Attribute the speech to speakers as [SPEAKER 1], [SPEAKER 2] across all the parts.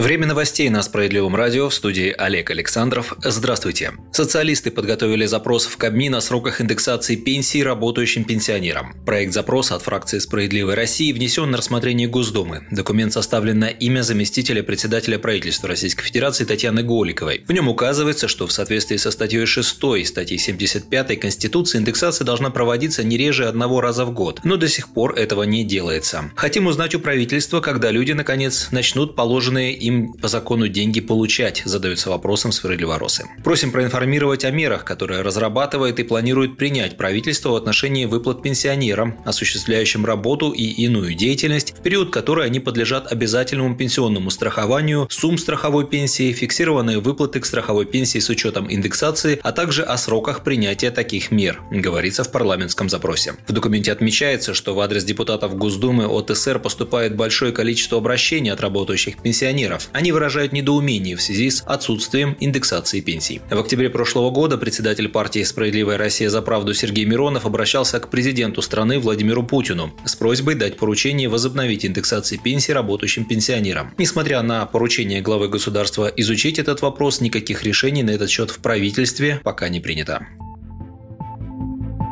[SPEAKER 1] Время новостей на Справедливом радио в студии Олег Александров. Здравствуйте. Социалисты подготовили запрос в Кабмин о сроках индексации пенсий работающим пенсионерам. Проект запроса от фракции «Справедливой России» внесен на рассмотрение Госдумы. Документ составлен на имя заместителя председателя правительства Российской Федерации Татьяны Голиковой. В нем указывается, что в соответствии со статьей 6 статьи 75 Конституции индексация должна проводиться не реже одного раза в год, но до сих пор этого не делается. Хотим узнать у правительства, когда люди, наконец, начнут положенные им им по закону деньги получать, задаются вопросом справедливоросы. Просим проинформировать о мерах, которые разрабатывает и планирует принять правительство в отношении выплат пенсионерам, осуществляющим работу и иную деятельность, в период которой они подлежат обязательному пенсионному страхованию, сумм страховой пенсии, фиксированные выплаты к страховой пенсии с учетом индексации, а также о сроках принятия таких мер, говорится в парламентском запросе. В документе отмечается, что в адрес депутатов Госдумы от СР поступает большое количество обращений от работающих пенсионеров, пенсионеров. Они выражают недоумение в связи с отсутствием индексации пенсий. В октябре прошлого года председатель партии «Справедливая Россия за правду» Сергей Миронов обращался к президенту страны Владимиру Путину с просьбой дать поручение возобновить индексации пенсий работающим пенсионерам. Несмотря на поручение главы государства изучить этот вопрос, никаких решений на этот счет в правительстве пока не принято.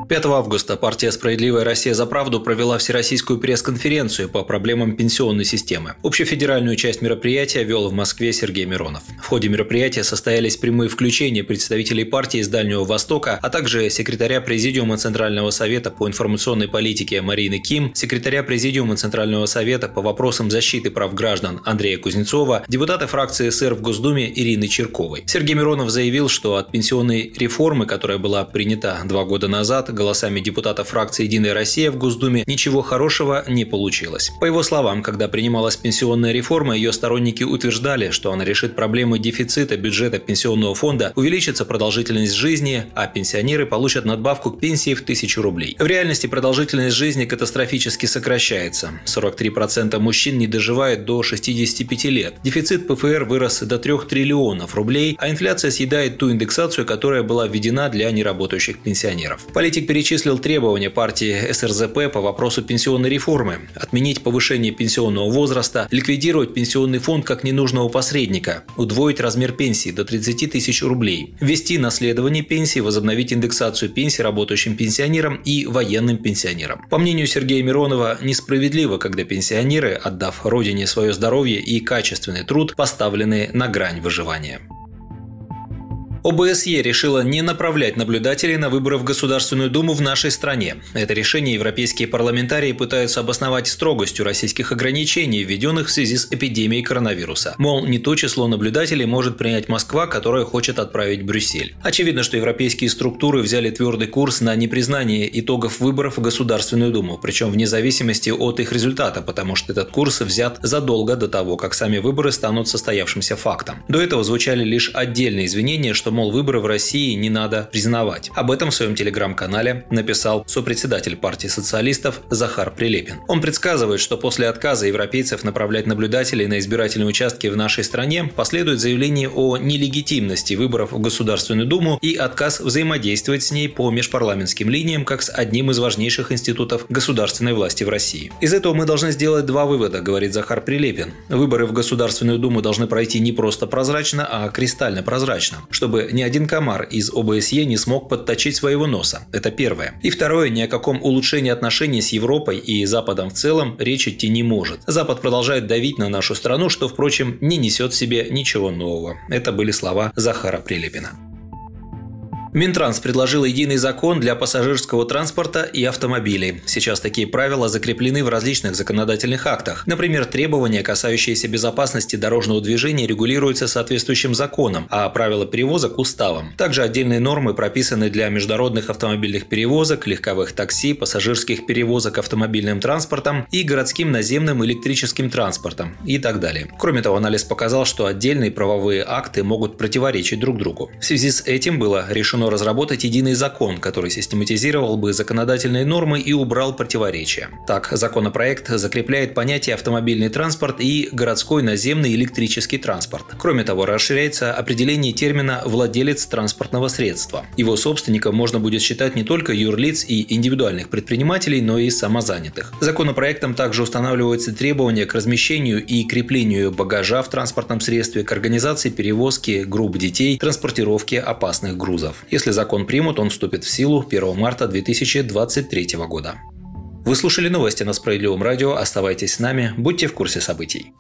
[SPEAKER 1] 5 августа партия «Справедливая Россия за правду» провела всероссийскую пресс-конференцию по проблемам пенсионной системы. Общефедеральную часть мероприятия вел в Москве Сергей Миронов. В ходе мероприятия состоялись прямые включения представителей партии из Дальнего Востока, а также секретаря Президиума Центрального совета по информационной политике Марины Ким, секретаря Президиума Центрального совета по вопросам защиты прав граждан Андрея Кузнецова, депутата фракции СР в Госдуме Ирины Черковой. Сергей Миронов заявил, что от пенсионной реформы, которая была принята два года назад, голосами депутатов фракции «Единая Россия» в Госдуме ничего хорошего не получилось. По его словам, когда принималась пенсионная реформа, ее сторонники утверждали, что она решит проблемы дефицита бюджета пенсионного фонда, увеличится продолжительность жизни, а пенсионеры получат надбавку к пенсии в тысячу рублей. В реальности продолжительность жизни катастрофически сокращается. 43% мужчин не доживают до 65 лет. Дефицит ПФР вырос до 3 триллионов рублей, а инфляция съедает ту индексацию, которая была введена для неработающих пенсионеров. Политик перечислил требования партии СРЗП по вопросу пенсионной реформы. Отменить повышение пенсионного возраста, ликвидировать пенсионный фонд как ненужного посредника, удвоить размер пенсии до 30 тысяч рублей, ввести наследование пенсии, возобновить индексацию пенсий работающим пенсионерам и военным пенсионерам. По мнению Сергея Миронова, несправедливо, когда пенсионеры, отдав родине свое здоровье и качественный труд, поставлены на грань выживания. ОБСЕ решила не направлять наблюдателей на выборы в Государственную Думу в нашей стране. Это решение европейские парламентарии пытаются обосновать строгостью российских ограничений, введенных в связи с эпидемией коронавируса. Мол, не то число наблюдателей может принять Москва, которая хочет отправить Брюссель. Очевидно, что европейские структуры взяли твердый курс на непризнание итогов выборов в Государственную Думу, причем вне зависимости от их результата, потому что этот курс взят задолго до того, как сами выборы станут состоявшимся фактом. До этого звучали лишь отдельные извинения, что что, мол, выборы в России не надо признавать. Об этом в своем телеграм-канале написал сопредседатель партии социалистов Захар Прилепин. Он предсказывает, что после отказа европейцев направлять наблюдателей на избирательные участки в нашей стране последует заявление о нелегитимности выборов в Государственную Думу и отказ взаимодействовать с ней по межпарламентским линиям как с одним из важнейших институтов государственной власти в России. Из этого мы должны сделать два вывода, говорит Захар Прилепин. Выборы в Государственную Думу должны пройти не просто прозрачно, а кристально прозрачно, чтобы чтобы ни один комар из ОБСЕ не смог подточить своего носа. Это первое. И второе, ни о каком улучшении отношений с Европой и Западом в целом речь идти не может. Запад продолжает давить на нашу страну, что, впрочем, не несет в себе ничего нового. Это были слова Захара Прилепина. Минтранс предложил единый закон для пассажирского транспорта и автомобилей. Сейчас такие правила закреплены в различных законодательных актах. Например, требования, касающиеся безопасности дорожного движения, регулируются соответствующим законом, а правила перевозок – уставом. Также отдельные нормы прописаны для международных автомобильных перевозок, легковых такси, пассажирских перевозок автомобильным транспортом и городским наземным электрическим транспортом и так далее. Кроме того, анализ показал, что отдельные правовые акты могут противоречить друг другу. В связи с этим было решено разработать единый закон, который систематизировал бы законодательные нормы и убрал противоречия. Так, законопроект закрепляет понятие автомобильный транспорт и городской наземный электрический транспорт. Кроме того, расширяется определение термина «владелец транспортного средства». Его собственником можно будет считать не только юрлиц и индивидуальных предпринимателей, но и самозанятых. Законопроектом также устанавливаются требования к размещению и креплению багажа в транспортном средстве, к организации перевозки групп детей, транспортировки опасных грузов. Если закон примут, он вступит в силу 1 марта 2023 года. Вы слушали новости на Справедливом радио. Оставайтесь с нами, будьте в курсе событий.